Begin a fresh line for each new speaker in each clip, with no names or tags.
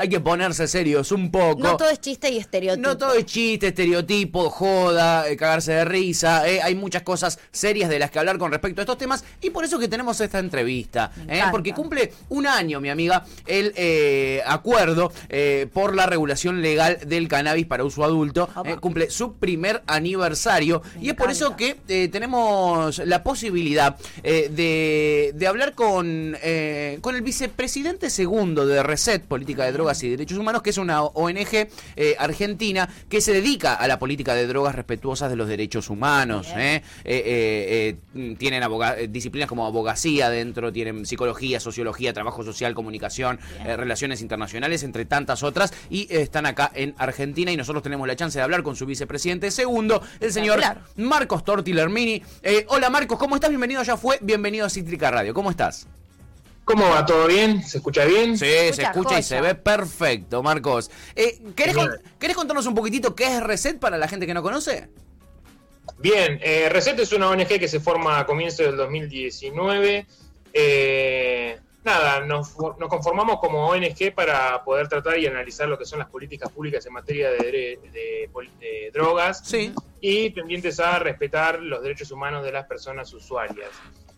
Hay que ponerse serios un poco.
No todo es chiste y estereotipo.
No todo es chiste, estereotipo, joda, eh, cagarse de risa. eh, Hay muchas cosas serias de las que hablar con respecto a estos temas y por eso que tenemos esta entrevista. Eh, porque cumple un año, mi amiga, el eh, acuerdo eh, por la regulación legal del cannabis para uso adulto. Cumple su primer aniversario
Me
y es por eso que tenemos la posibilidad de, de hablar con, eh, con el vicepresidente segundo de Reset, Política de Drogas y Derechos Humanos, que es una ONG eh, argentina que se dedica a la política de drogas respetuosas de los derechos humanos. Eh. Eh, eh, eh, tienen disciplinas como abogacía dentro, tienen psicología, sociología, trabajo social, comunicación, relaciones internacionales, entre tantas otras, y están acá en Argentina y nosotros tenemos la chance de hablar con su vicepresidente segundo, el señor. Marcos Tortilermini. Eh, hola Marcos, ¿cómo estás? Bienvenido, ya fue, bienvenido a Cítrica Radio, ¿cómo estás?
¿Cómo va? ¿Todo bien? ¿Se escucha bien?
Sí, se
Escucha,
y se ve perfecto, Marcos. Eh, ¿querés, con-
Genial.
¿Querés contarnos un poquitito qué es Reset para la gente que no conoce?
Bien, eh, Reset es una ONG que se forma a comienzos del 2019. Eh, nada, nos, nos conformamos como ONG para poder tratar y analizar lo que son las políticas públicas en materia de, de pol- de drogas
Sí.
y tendientes a respetar los derechos humanos de las personas usuarias.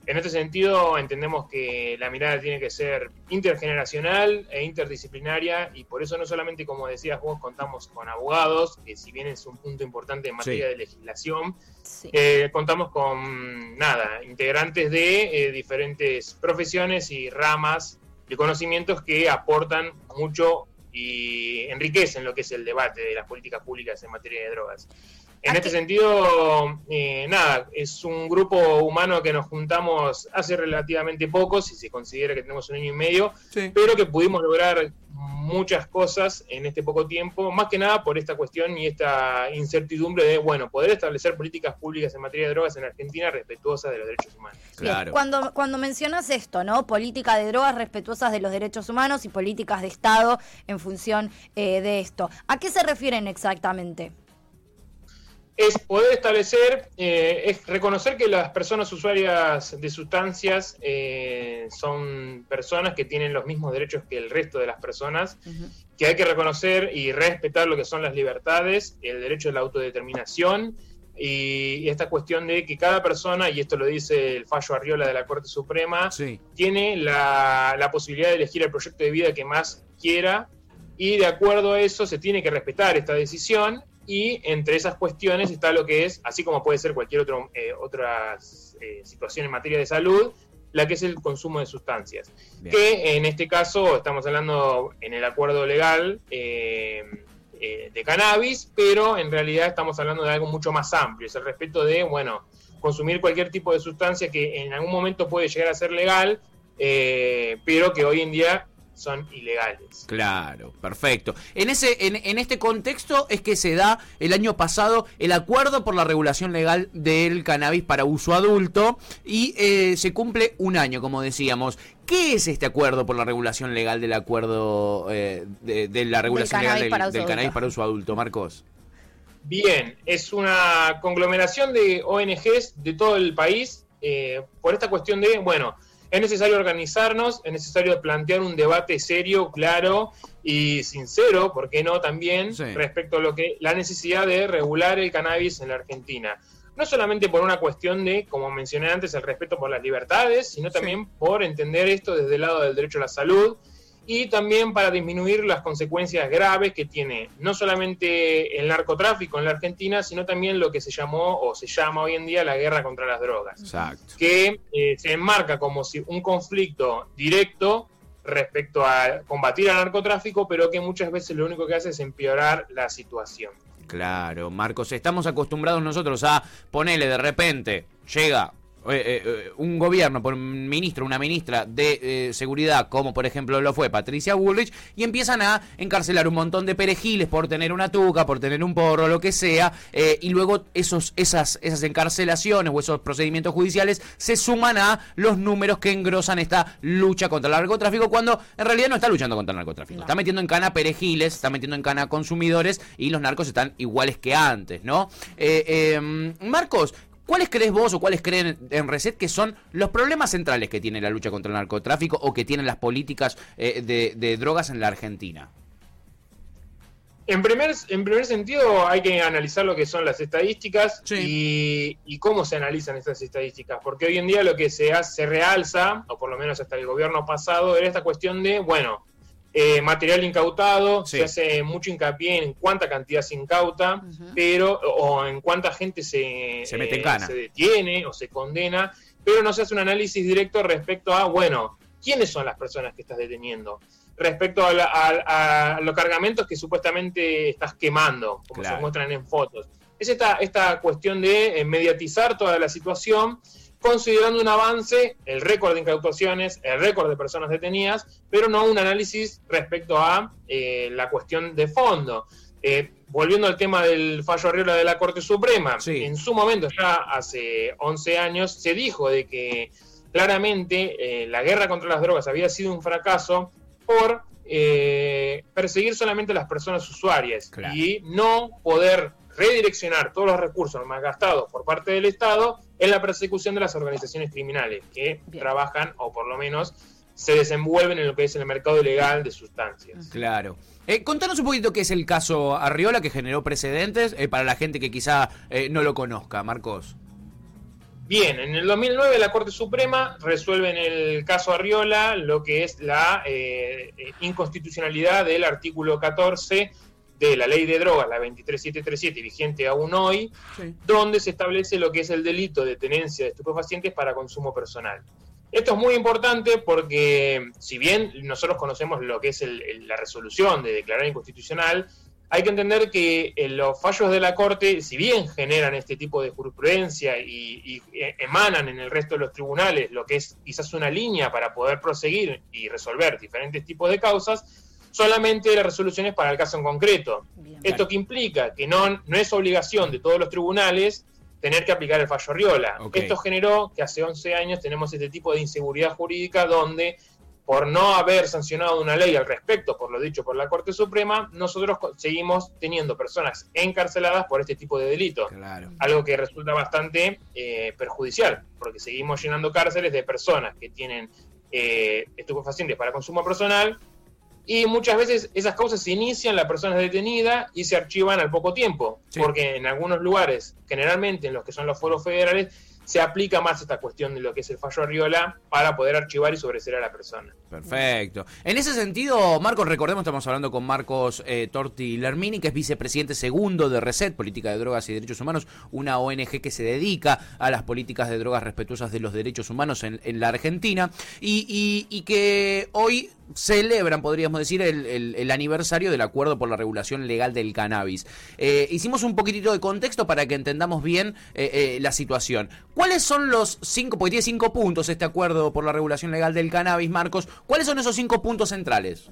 En este sentido, entendemos que la mirada tiene que ser intergeneracional e interdisciplinaria y por eso no solamente, como decías vos, contamos con abogados, que si bien es un punto importante en materia
Sí.
de legislación,
Sí.
eh, contamos con, nada, integrantes de eh, diferentes profesiones y ramas de conocimientos que aportan mucho y enriquecen lo que es el debate de las políticas públicas en materia de drogas. En
¿A
este sentido, eh, nada, es un grupo humano que nos juntamos hace relativamente poco, si se considera que tenemos un año y medio,
Sí.
pero que pudimos lograr muchas cosas en este poco tiempo, más que nada por esta cuestión y esta incertidumbre de, bueno, poder establecer políticas públicas en materia de drogas en Argentina respetuosas de los derechos humanos.
Bien,
Claro.
Cuando, cuando mencionas esto, ¿no? Política de drogas respetuosas de los derechos humanos y políticas de Estado en función eh, de esto. ¿A qué se refieren exactamente?
Es poder establecer, eh, es reconocer que las personas usuarias de sustancias eh, son personas que tienen los mismos derechos que el resto de las personas, que hay que reconocer y respetar lo que son las libertades, el derecho de la autodeterminación y esta cuestión de que cada persona, y esto lo dice el fallo Arriola de la Corte Suprema,
Sí.
tiene la, la posibilidad de elegir el proyecto de vida que más quiera y de acuerdo a eso se tiene que respetar esta decisión y entre esas cuestiones está lo que es, así como puede ser cualquier otro, eh, otra eh, situación en materia de salud, la que es el consumo de sustancias.
Bien.
Que en este caso estamos hablando en el acuerdo legal eh, de cannabis, pero en realidad estamos hablando de algo mucho más amplio, es el respeto de, bueno, consumir cualquier tipo de sustancia que en algún momento puede llegar a ser legal, pero que hoy en día son ilegales.
Claro, perfecto. En ese, en, en este contexto es que se da el año pasado el acuerdo por la regulación legal del cannabis para uso adulto y eh, se cumple un año, como decíamos. ¿Qué es este acuerdo por la regulación legal del acuerdo eh, de, de la regulación legal
cannabis
del,
uso
del cannabis para uso adulto, Marcos?
Bien, es una conglomeración de ONGs de todo el país eh, por esta cuestión de, bueno, es necesario organizarnos, es necesario plantear un debate serio, claro y sincero, ¿por qué no también?
Sí.
Respecto a lo que la necesidad de regular el cannabis en la Argentina. No solamente por una cuestión de, como mencioné antes, el respeto por las libertades, sino también por entender esto desde el lado del derecho a la salud y también para disminuir las consecuencias graves que tiene no solamente el narcotráfico en la Argentina, sino también lo que se llamó o se llama hoy en día la guerra contra las drogas
Exacto.
que eh, se enmarca como si un conflicto directo respecto a combatir al narcotráfico, pero que muchas veces lo único que hace es empeorar la situación.
Claro, Marcos, estamos acostumbrados nosotros a ponerle de repente, llega eh, eh, un gobierno por un ministro, una ministra de eh, seguridad, como por ejemplo lo fue Patricia Bullrich, y empiezan a encarcelar un montón de perejiles por tener una tuca, por tener un porro, lo que sea, eh, y luego esos, esas, esas encarcelaciones o esos procedimientos judiciales se suman a los números que engrosan esta lucha contra el narcotráfico, cuando en realidad no está luchando contra el narcotráfico,
No.
está metiendo en cana perejiles, está metiendo en cana consumidores y los narcos están iguales que antes, ¿no? Eh, eh, Marcos, ¿Cuáles crees vos o cuáles creen en Reset que son los problemas centrales que tiene la lucha contra el narcotráfico o que tienen las políticas eh, de, drogas en la Argentina?
En primer, en primer sentido, hay que analizar lo que son las estadísticas y, cómo se analizan estas estadísticas, porque hoy en día lo que se, hace, se realza, o por lo menos hasta el gobierno pasado, era esta cuestión de, bueno, eh, material incautado, se hace mucho hincapié en cuánta cantidad se incauta, pero o en cuánta gente se,
se, mete
eh, se detiene o se condena, pero no se hace un análisis directo respecto a, bueno, ¿quiénes son las personas que estás deteniendo? Respecto a, los cargamentos que supuestamente estás quemando, como se muestran en fotos. Es esta, esta cuestión de eh, mediatizar toda la situación considerando un avance, el récord de incautaciones, el récord de personas detenidas, pero no un análisis respecto a eh, la cuestión de fondo. Eh, volviendo al tema del fallo Arriola de la Corte Suprema, en su momento, ya hace 11 años, se dijo de que claramente eh, la guerra contra las drogas había sido un fracaso por perseguir solamente a las personas usuarias y no poder redireccionar todos los recursos más gastados por parte del Estado en la persecución de las organizaciones criminales que trabajan o por lo menos se desenvuelven en lo que es el mercado ilegal de sustancias.
Claro. Eh, contanos un poquito qué es el caso Arriola que generó precedentes eh, para la gente que quizá eh, no lo conozca, Marcos.
Bien, en el 2009 la Corte Suprema resuelve en el caso Arriola lo que es la inconstitucionalidad del artículo 14 de la ley de drogas, la 23737, vigente aún hoy, donde se establece lo que es el delito de tenencia de estupefacientes para consumo personal. Esto es muy importante porque, si bien nosotros conocemos lo que es la resolución de declarar inconstitucional, hay que entender que eh, los fallos de la Corte, si bien generan este tipo de jurisprudencia y, eh, emanan en el resto de los tribunales lo que es quizás una línea para poder proseguir y resolver diferentes tipos de causas, solamente las resoluciones para el caso en concreto. Esto que implica que no, no es obligación de todos los tribunales tener que aplicar el fallo Riola. Esto generó que hace 11 años tenemos este tipo de inseguridad jurídica donde por no haber sancionado una ley al respecto, por lo dicho por la Corte Suprema, nosotros seguimos teniendo personas encarceladas por este tipo de delitos. Algo que resulta bastante eh, perjudicial, porque seguimos llenando cárceles de personas que tienen eh, estupefacientes para consumo personal y muchas veces esas causas se inician, la persona es detenida y se archivan al poco tiempo, porque en algunos lugares, generalmente en los que son los foros federales, se aplica más esta cuestión de lo que es el fallo Arriola para poder archivar y sobreseer a la persona.
Perfecto. En ese sentido, Marcos, recordemos, estamos hablando con Marcos eh, Torti Lermini, que es vicepresidente segundo de RESET, Política de Drogas y Derechos Humanos, una ONG que se dedica a las políticas de drogas respetuosas de los derechos humanos en, la Argentina, y, y que hoy celebran, podríamos decir, el, aniversario del acuerdo por la regulación legal del cannabis. Eh, hicimos un poquitito de contexto para que entendamos bien eh, la situación. ¿Cuáles son los cinco, porque tiene cinco puntos este acuerdo por la regulación legal del cannabis, Marcos? ¿Cuáles son esos cinco puntos centrales?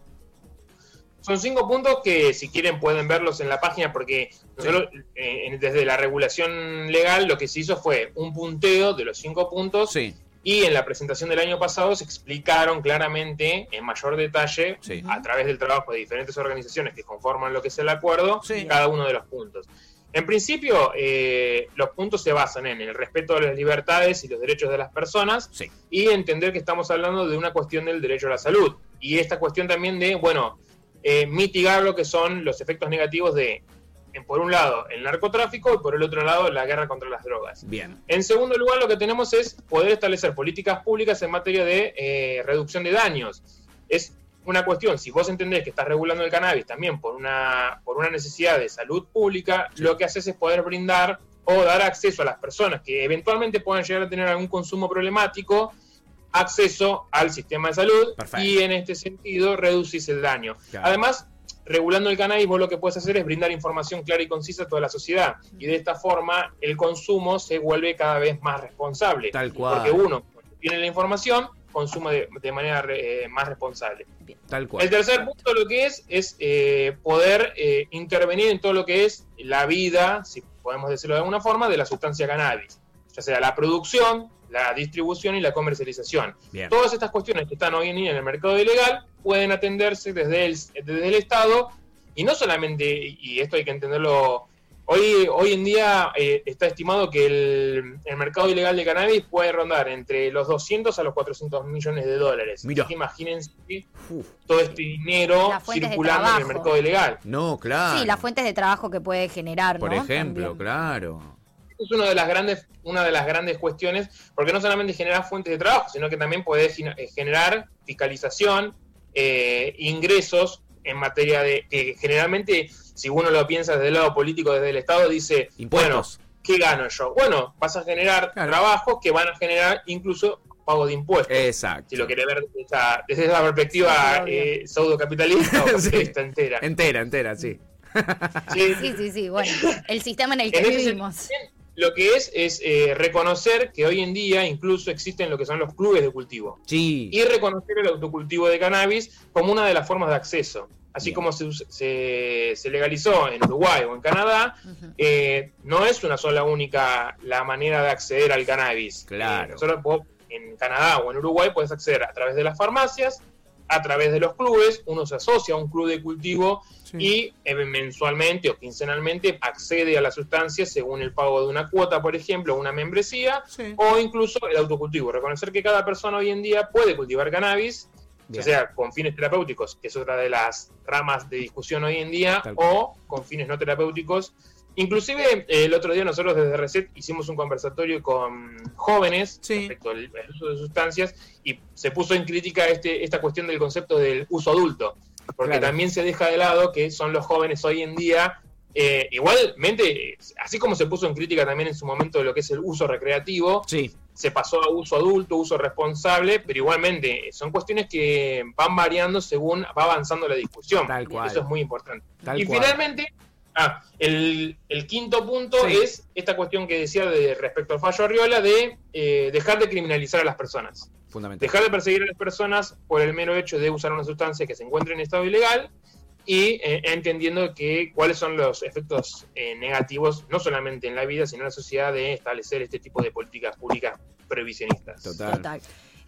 Son cinco puntos que si quieren pueden verlos en la página porque desde la regulación legal lo que se hizo fue un punteo de los cinco puntos sí. Y en la presentación del año pasado se explicaron claramente, en mayor detalle, a través del trabajo de diferentes organizaciones que conforman lo que es el acuerdo, cada uno de los puntos. En principio, eh, los puntos se basan en el respeto a las libertades y los derechos de las personas y entender que estamos hablando de una cuestión del derecho a la salud. Y esta cuestión también de, bueno, eh, mitigar lo que son los efectos negativos de por un lado el narcotráfico y por el otro lado la guerra contra las drogas.
Bien.
En segundo lugar, lo que tenemos es poder establecer políticas públicas en materia de eh, reducción de daños. Es una cuestión, si vos entendés que estás regulando el cannabis también por una, por una necesidad de salud pública, lo que haces es poder brindar o dar acceso a las personas que eventualmente puedan llegar a tener algún consumo problemático, acceso al sistema de salud y en este sentido reducís el daño. Además, regulando el cannabis, vos lo que puedes hacer es brindar información clara y concisa a toda la sociedad. Y de esta forma, el consumo se vuelve cada vez más responsable.
Tal cual.
Porque uno tiene la información, consume de, manera eh, más responsable.
Tal cual.
El tercer punto lo que es es eh, poder eh, intervenir en todo lo que es la vida, si podemos decirlo de alguna forma, de la sustancia cannabis. Ya sea la producción, la distribución y la comercialización. Todas estas cuestiones que están hoy en día en el mercado ilegal pueden atenderse desde el, desde el Estado y no solamente, y esto hay que entenderlo Hoy, hoy en día eh, está estimado que el, el mercado ilegal de cannabis puede rondar entre los 200 a los 400 millones de dólares.
Mira.
Así que imagínense
Uf,
todo este dinero circulando en el mercado ilegal.
no, claro.
Sí, las fuentes de trabajo que puede generar,
Por
¿no?
ejemplo,
También.
claro.
es una de las grandes una de las grandes cuestiones porque no solamente genera fuentes de trabajo sino que también puede gine- eh, generar fiscalización eh, ingresos en materia de que generalmente si uno lo piensa desde el lado político desde el estado dice
Impuestos.
bueno qué gano yo bueno vas a generar
Claro.
trabajos que van a generar incluso pago de impuestos
Exacto.
si lo querés ver desde esa, desde esa perspectiva eh, pseudo-capitalista o
Sí.
capitalista entera
Entera, entera, sí.
Sí,
Sí, sí, sí, bueno, el sistema en el que
En
vivimos.
lo que es es eh, reconocer que hoy en día incluso existen lo que son los clubes de cultivo
Sí.
y reconocer el autocultivo de cannabis como una de las formas de acceso. Así
Bien.
como se, se- se legalizó en Uruguay o en Canadá, eh, no es una sola única la manera de acceder al cannabis.
Claro.
Eh, solo vos en Canadá o en Uruguay puedes acceder a través de las farmacias, a través de los clubes, uno se asocia a un club de cultivo
Sí.
y eh, mensualmente o quincenalmente accede a la sustancia según el pago de una cuota, por ejemplo, una membresía
Sí.
o incluso el autocultivo. Reconocer que cada persona hoy en día puede cultivar cannabis,
Bien.
ya sea con fines terapéuticos, que es otra de las ramas de discusión hoy en día,
Tal
o con fines no terapéuticos. Inclusive eh, el otro día nosotros desde Reset hicimos un conversatorio con jóvenes
Sí.
respecto al al uso de sustancias y se puso en crítica este, esta cuestión del concepto del uso adulto, porque
Claro.
también se deja de lado que son los jóvenes hoy en día eh, igualmente, así como se puso en crítica también en su momento lo que es el uso recreativo,
Sí.
se pasó a uso adulto, uso responsable, pero igualmente son cuestiones que van variando según va avanzando la discusión.
Tal cual.
Eso es muy importante.
Tal
y
cual.
finalmente, ah, el, el quinto punto
Sí.
es esta cuestión que decía de, respecto al fallo Arriola de eh, dejar de criminalizar a las personas.
Fundamental.
Dejar de perseguir a las personas por el mero hecho de usar una sustancia que se encuentra en estado ilegal y eh, entendiendo que cuáles son los efectos eh, negativos, no solamente en la vida, sino en la sociedad, de establecer este tipo de políticas públicas previsionistas.
Total.
Total.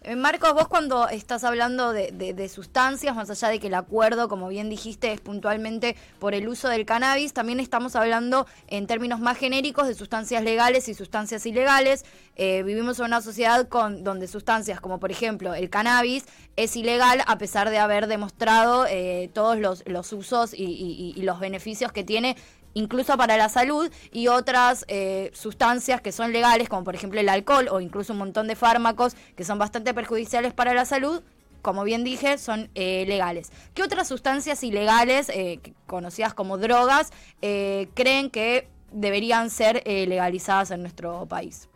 Eh, Marcos, vos cuando estás hablando de, de- de sustancias, más allá de que el acuerdo, como bien dijiste, es puntualmente por el uso del cannabis, también estamos hablando en términos más genéricos de sustancias legales y sustancias ilegales. Eh, vivimos en una sociedad con donde sustancias como por ejemplo el cannabis es ilegal a pesar de haber demostrado eh, todos los, usos y los beneficios que tiene incluso para la salud, y otras eh, sustancias que son legales, como por ejemplo el alcohol o incluso un montón de fármacos que son bastante perjudiciales para la salud, como bien dije, son eh, legales. ¿Qué otras sustancias ilegales, eh, conocidas como drogas, eh, creen que deberían ser eh, legalizadas en nuestro país?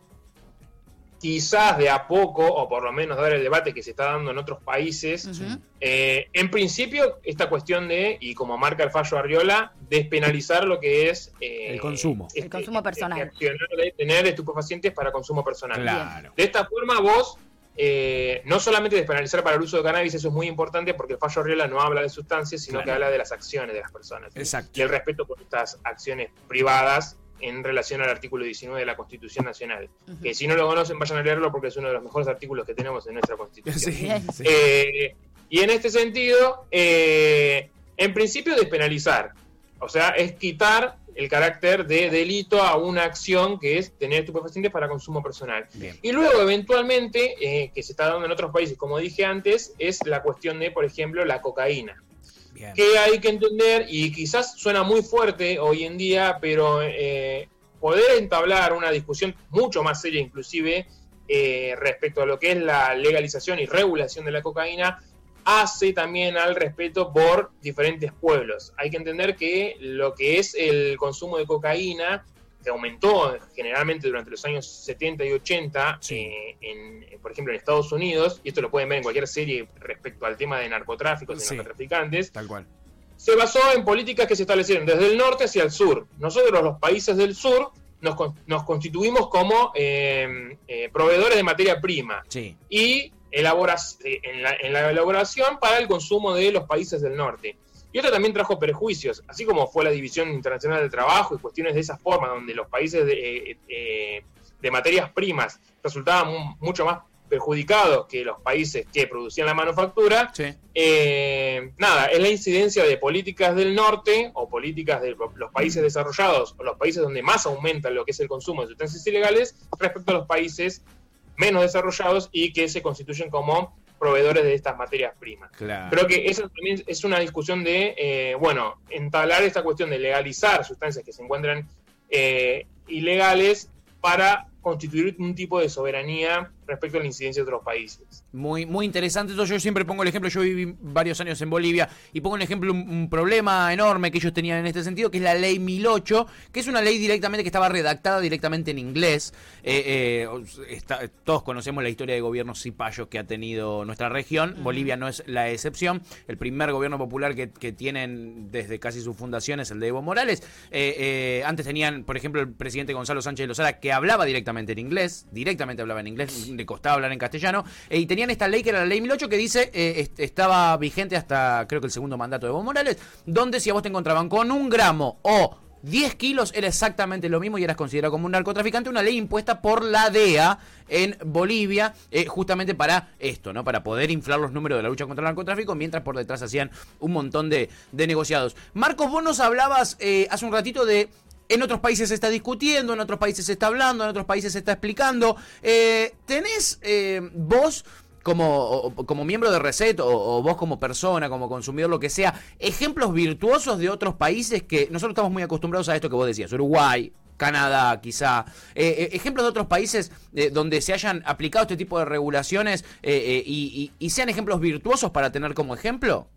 Quizás de a poco, o por lo menos dar el debate que se está dando en otros países. Eh, en principio, esta cuestión de, y como marca el fallo Arriola, despenalizar lo que es eh,
El consumo.
El consumo personal.
este accionar de tener estupefacientes para consumo personal.
Claro.
De esta forma, vos eh, no solamente despenalizar para el uso de cannabis, eso es muy importante porque el fallo Arriola no habla de sustancias, sino
Claro.
que habla de las acciones de las personas.
Exacto.
Y el respeto por estas acciones privadas en relación al artículo 19 de la Constitución Nacional. Que si no lo conocen, vayan a leerlo porque es uno de los mejores artículos que tenemos en nuestra Constitución.
Sí,
Bien.
sí.
Eh, y en este sentido, eh, en principio despenalizar, o sea, es quitar el carácter de delito a una acción que es tener estupefacientes para consumo personal.
Bien.
Y luego, eventualmente, eh, que se está dando en otros países, como dije antes, es la cuestión de, por ejemplo, la cocaína Que hay que entender, y quizás suena muy fuerte hoy en día, pero eh, poder entablar una discusión mucho más seria inclusive eh, respecto a lo que es la legalización y regulación de la cocaína, hace también al respeto por diferentes pueblos. Hay que entender que lo que es el consumo de cocaína, que aumentó generalmente durante los años 70 y 80,
Sí.
eh, en, por ejemplo en Estados Unidos, y esto lo pueden ver en cualquier serie respecto al tema de narcotráfico, de
Sí.
narcotraficantes,
Tal cual.
se basó en políticas que se establecieron desde el norte hacia el sur. Nosotros, los países del sur, nos, nos constituimos como eh, eh, proveedores de materia prima
Sí.
y elaboras, eh, en, la, en la elaboración para el consumo de los países del norte. Y esto también trajo perjuicios, así como fue la División Internacional del Trabajo y cuestiones de esa forma, donde los países de, eh, eh, de materias primas resultaban mu- mucho más perjudicados que los países que producían la manufactura,
Sí.
eh, nada, es la incidencia de políticas del norte o políticas de los países desarrollados o los países donde más aumenta lo que es el consumo de sustancias ilegales respecto a los países menos desarrollados y que se constituyen como proveedores de estas materias primas.
Claro.
Creo que eso también es una discusión de, eh, bueno, entablar esta cuestión de legalizar sustancias que se encuentran eh, ilegales para constituir un tipo de soberanía respecto a la incidencia de otros países.
Muy, muy interesante. Entonces, yo siempre pongo el ejemplo, yo viví varios años en Bolivia y pongo el ejemplo un, un problema enorme que ellos tenían en este sentido, que es la ley 1008, que es una ley directamente que estaba redactada directamente en inglés. Eh, eh, está- todos conocemos la historia de gobiernos cipayos que ha tenido nuestra región. Bolivia no es la excepción. El primer gobierno popular que, que tienen desde casi su fundación es el de Evo Morales. Eh, eh, antes tenían, por ejemplo, el presidente Gonzalo Sánchez de Lozada que hablaba directamente en inglés, directamente hablaba en inglés, le costaba hablar en castellano, eh, y tenían esta ley que era la ley 1008 que dice, eh, est- estaba vigente hasta creo que el segundo mandato de Evo Morales, donde si a vos te encontraban con un gramo o 10 kilos era exactamente lo mismo y eras considerado como un narcotraficante, una ley impuesta por la DEA en Bolivia, eh, justamente para esto, ¿no? Para poder inflar los números de la lucha contra el narcotráfico, mientras por detrás hacían un montón de, de negociados. Marcos, vos nos hablabas hace un ratito de en otros países se está discutiendo, en otros países se está hablando, en otros países se está explicando. Eh, ¿Tenés eh, vos como, como miembro de Reset o, vos como persona, como consumidor, lo que sea, ejemplos virtuosos de otros países que nosotros estamos muy acostumbrados a esto que vos decías, Uruguay, Canadá, quizá. Eh, eh, ejemplos de otros países eh, donde se hayan aplicado este tipo de regulaciones eh, y, y- y sean ejemplos virtuosos para tener como ejemplo.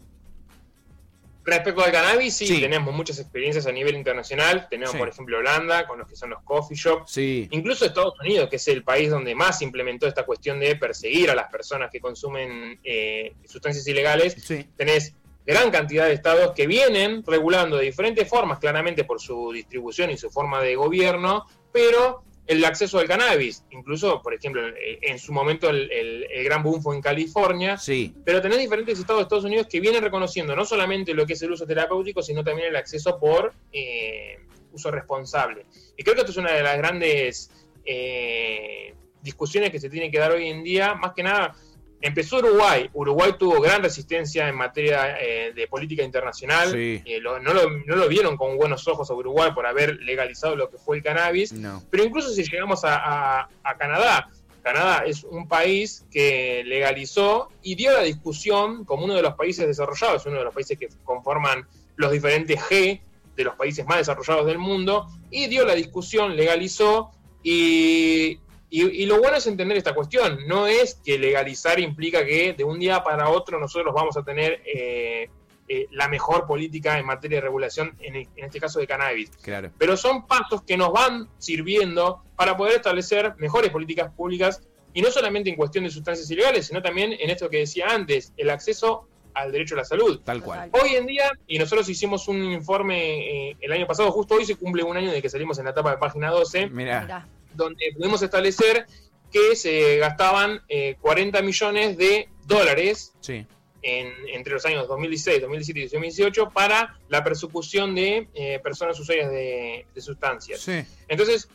Respecto al cannabis, sí,
Sí.
tenemos muchas experiencias a nivel internacional. Tenemos,
Sí.
por ejemplo, Holanda, con los que son los coffee shops.
Sí.
Incluso Estados Unidos, que es el país donde más implementó esta cuestión de perseguir a las personas que consumen eh, sustancias ilegales.
Sí.
Tenés gran cantidad de estados que vienen regulando de diferentes formas, claramente por su distribución y su forma de gobierno, pero el acceso al cannabis, incluso, por ejemplo, en, en su momento el, el- el gran boom fue en California,
Sí.
pero tenés diferentes estados de Estados Unidos que vienen reconociendo no solamente lo que es el uso terapéutico, sino también el acceso por eh, uso responsable. Y creo que esto es una de las grandes eh, discusiones que se tiene que dar hoy en día. Más que nada, empezó Uruguay. Uruguay tuvo gran resistencia en materia eh, de política internacional.
Sí.
Eh, lo- no, lo, no lo vieron con buenos ojos a Uruguay por haber legalizado lo que fue el cannabis.
No.
Pero incluso si llegamos a, a- a Canadá, Canadá es un país que legalizó y dio la discusión como uno de los países desarrollados, uno de los países que conforman los diferentes G de los países más desarrollados del mundo, y dio la discusión, legalizó, y, y- y lo bueno es entender esta cuestión, no es que legalizar implica que de un día para otro nosotros vamos a tener eh, eh, la mejor política en materia de regulación, en, el- en este caso de cannabis
Claro.
pero son pasos que nos van sirviendo para poder establecer mejores políticas públicas y no solamente en cuestión de sustancias ilegales, sino también en esto que decía antes, el acceso al derecho a la salud.
Tal cual.
Hoy en día, y nosotros hicimos un informe eh, el año pasado, justo hoy se cumple un año de que salimos en la etapa de página 12,
Mira.
Donde pudimos establecer que se gastaban eh, 40 millones de dólares
Sí.
en- entre los años 2016, 2017 y 2018 para la persecución de eh, personas usuarias de, de sustancias.
Sí.
Entonces,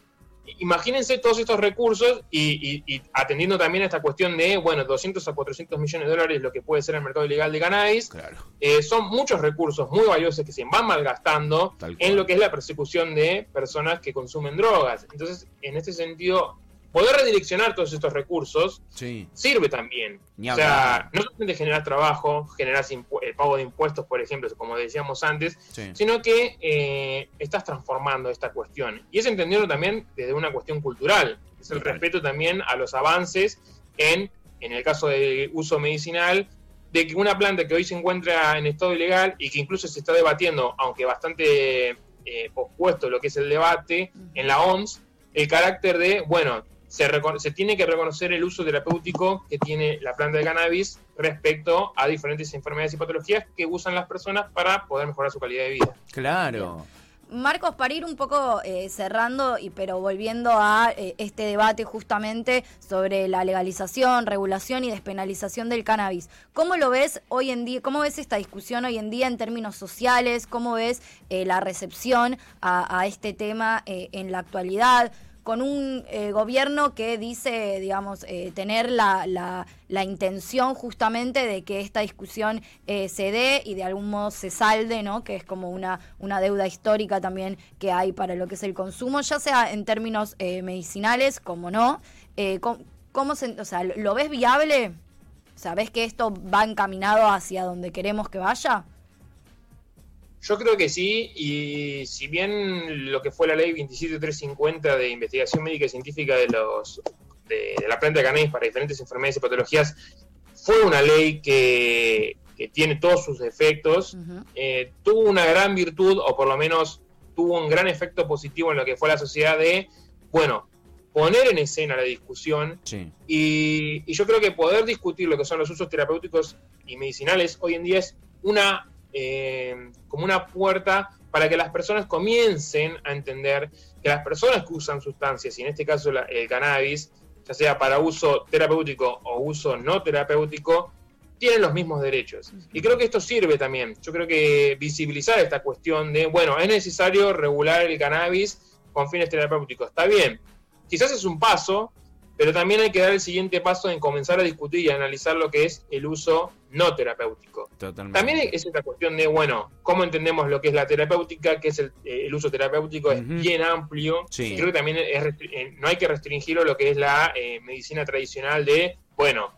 imagínense todos estos recursos y, y- y atendiendo también a esta cuestión de, bueno, 200 a 400 millones de dólares lo que puede ser el mercado ilegal de cannabis,
Claro.
eh, son muchos recursos muy valiosos que se van malgastando en lo que es la persecución de personas que consumen drogas. Entonces, en este sentido, poder redireccionar todos estos recursos
Sí.
sirve también. O sea, no solamente generar trabajo, generar el pago de impuestos, por ejemplo, como decíamos antes,
Sí.
sino que eh, estás transformando esta cuestión. Y es entenderlo también desde una cuestión cultural. Es el
Total.
respeto también a los avances en, en el caso del uso medicinal, de que una planta que hoy se encuentra en estado ilegal y que incluso se está debatiendo, aunque bastante eh, pospuesto lo que es el debate en la OMS, el carácter de, bueno, se, tiene que reconocer el uso terapéutico que tiene la planta de cannabis respecto a diferentes enfermedades y patologías que usan las personas para poder mejorar su calidad de vida.
Claro.
Marcos, para ir un poco eh, cerrando, y pero volviendo a eh, este debate justamente sobre la legalización, regulación y despenalización del cannabis, ¿cómo lo ves hoy en día? ¿Cómo ves esta discusión hoy en día en términos sociales? ¿Cómo ves eh, la recepción a, a este tema eh, en la actualidad? Con un eh, gobierno que dice, digamos, eh, tener la, la, la, intención justamente de que esta discusión eh, se dé y de algún modo se salde, ¿no? Que es como una, una deuda histórica también que hay para lo que es el consumo, ya sea en términos medicinales como no. ¿cómo, ¿cómo, se, o sea, ¿lo ves viable? ¿Sabes que esto va encaminado hacia donde queremos que vaya?
Yo creo que sí, y si bien lo que fue la ley 27350 de investigación médica y científica de, los, de, la planta de cannabis para diferentes enfermedades y patologías fue una ley que, tiene todos sus defectos, eh, tuvo una gran virtud, o por lo menos tuvo un gran efecto positivo en lo que fue la sociedad de, bueno, poner en escena la discusión y, y, yo creo que poder discutir lo que son los usos terapéuticos y medicinales hoy en día es una eh, como una puerta para que las personas comiencen a entender que las personas que usan sustancias, y en este caso el cannabis, ya sea para uso terapéutico o uso no terapéutico, tienen los mismos derechos. Y creo que esto sirve también. Yo creo que visibilizar esta cuestión de, bueno, es necesario regular el cannabis con fines terapéuticos. Está bien. Quizás es un paso, pero también hay que dar el siguiente paso en comenzar a discutir y analizar lo que es el uso no terapéutico. También es esta cuestión de, bueno, cómo entendemos lo que es la terapéutica, que es el, eh, uso terapéutico, es bien amplio. Creo que también eh, no hay que restringirlo lo que es la eh, medicina tradicional de, bueno,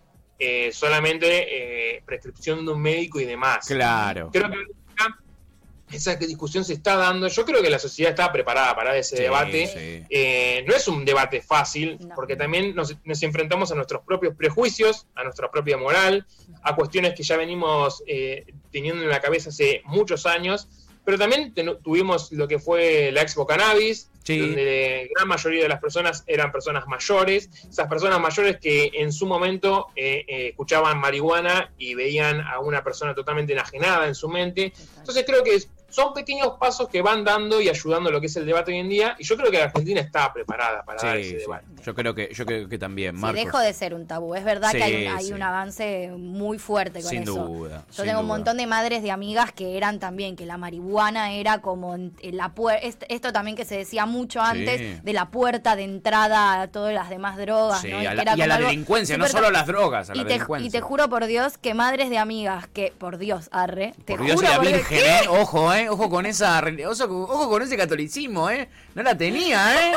solamente prescripción de un médico y demás.
Claro.
Creo que esa discusión se está dando. Yo creo que la sociedad está preparada para ese debate. Eh, no es un debate fácil, porque también nos, enfrentamos a nuestros propios prejuicios, a nuestra propia moral, a cuestiones que ya venimos eh, teniendo en la cabeza hace muchos años. Pero también tuvimos lo que fue la Expo Cannabis, donde la gran mayoría de las personas eran personas mayores, esas personas mayores que en su momento eh, escuchaban marihuana y veían a una persona totalmente enajenada en su mente. Entonces creo que son pequeños pasos que van dando y ayudando a lo que es el debate hoy en día y yo creo que la Argentina está preparada para dar ese debate.
Yo creo que yo creo que también, Marcos.
dejó de ser un tabú, es verdad que hay, un avance muy fuerte con
sin
eso.
Duda,
yo tengo un montón de madres de amigas que eran también que la marihuana era como la esto también que se decía mucho antes de la puerta de entrada a todas las demás drogas,
Y a la, delincuencia, no solo las drogas, a
y
la
te,
delincuencia.
Y te juro por Dios que madres de amigas que por Dios, arre, te
por Dios
juro
la virgen, eh, ojo, eh, ojo con esa ojo, con ese catolicismo, ¿eh? No la tenía, ¿eh?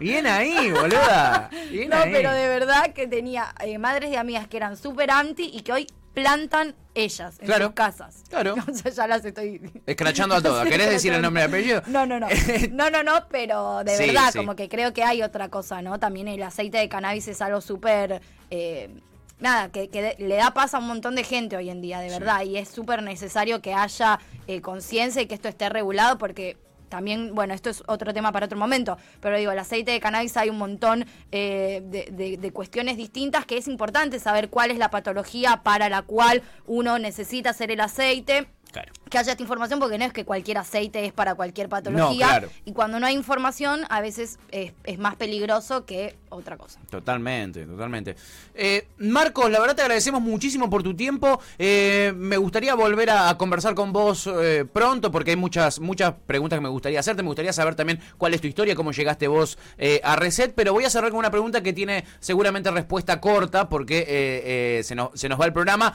Bien ahí, boluda. no,
pero de verdad que tenía eh, madres de amigas que eran súper anti y que hoy plantan ellas en sus casas.
Claro.
O sea, ya las estoy.
Escrachando a todas. ¿Querés decir el nombre y apellido?
No, no, no. No, no, no, pero de verdad, como que creo que hay otra cosa, ¿no? También el aceite de cannabis es algo súper. Eh, nada, que, le da paz a un montón de gente hoy en día, de verdad, y es súper necesario que haya eh, conciencia y que esto esté regulado porque también, bueno, esto es otro tema para otro momento, pero digo, el aceite de cannabis hay un montón eh, de, cuestiones distintas que es importante saber cuál es la patología para la cual uno necesita hacer el aceite. Que haya esta información porque no es que cualquier aceite es para cualquier patología. Y cuando no hay información, a veces es, más peligroso que otra cosa.
Totalmente, totalmente. Eh, Marcos, la verdad te agradecemos muchísimo por tu tiempo. Eh, me gustaría volver a, conversar con vos eh, pronto porque hay muchas, muchas preguntas que me gustaría hacerte. Me gustaría saber también cuál es tu historia, cómo llegaste vos a Reset. Pero voy a cerrar con una pregunta que tiene seguramente respuesta corta porque se, nos, se nos va el programa.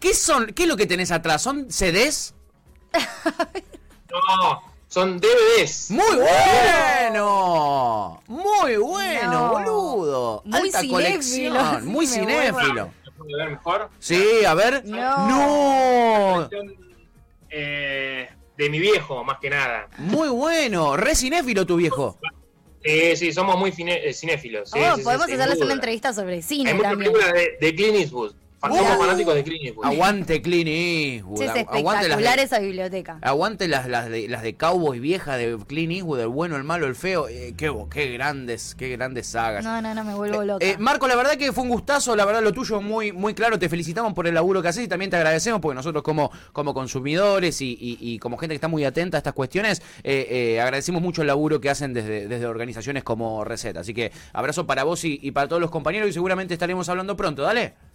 ¿Qué son? ¿Qué es lo que tenés atrás? ¿Son CDs?
no, son DVDs.
Muy bueno. Muy bueno, boludo. Muy Alta colección. Muy cinéfilo.
¿Puedo ver mejor?
Sí, a ver.
No.
Eh, de mi viejo, más que nada.
Muy bueno. Re cinéfilo tu viejo.
Sí, sí, somos muy eh, cinéfilos.
oh, podemos hacerles una entrevista sobre cine.
Hay muchas películas de, de Clint Eastwood. Somos fanáticos de Clint Eastwood.
Aguante Clint Eastwood.
Sí, es espectacular esa biblioteca.
Aguante las, las, de, las de Cowboys viejas de Clint Eastwood, el bueno, el malo, el feo. Eh, qué, qué, grandes, qué grandes sagas.
No, no, no, me vuelvo eh, loca.
Eh, Marco, la verdad que fue un gustazo, la verdad lo tuyo muy, muy claro. Te felicitamos por el laburo que haces y también te agradecemos porque nosotros como, como consumidores y, y, como gente que está muy atenta a estas cuestiones, agradecemos mucho el laburo que hacen desde, desde organizaciones como Receta. Así que abrazo para vos y, y para todos los compañeros y seguramente estaremos hablando pronto. Dale.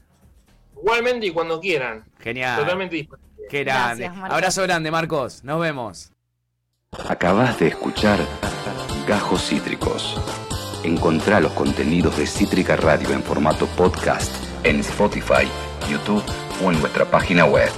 Igualmente y cuando quieran.
Genial.
Totalmente disponible.
Qué grande. Abrazo grande, Marcos. Nos vemos.
Acabas de escuchar Gajos Cítricos. Encontrá los contenidos de Cítrica Radio en formato podcast en Spotify, YouTube o en nuestra página web.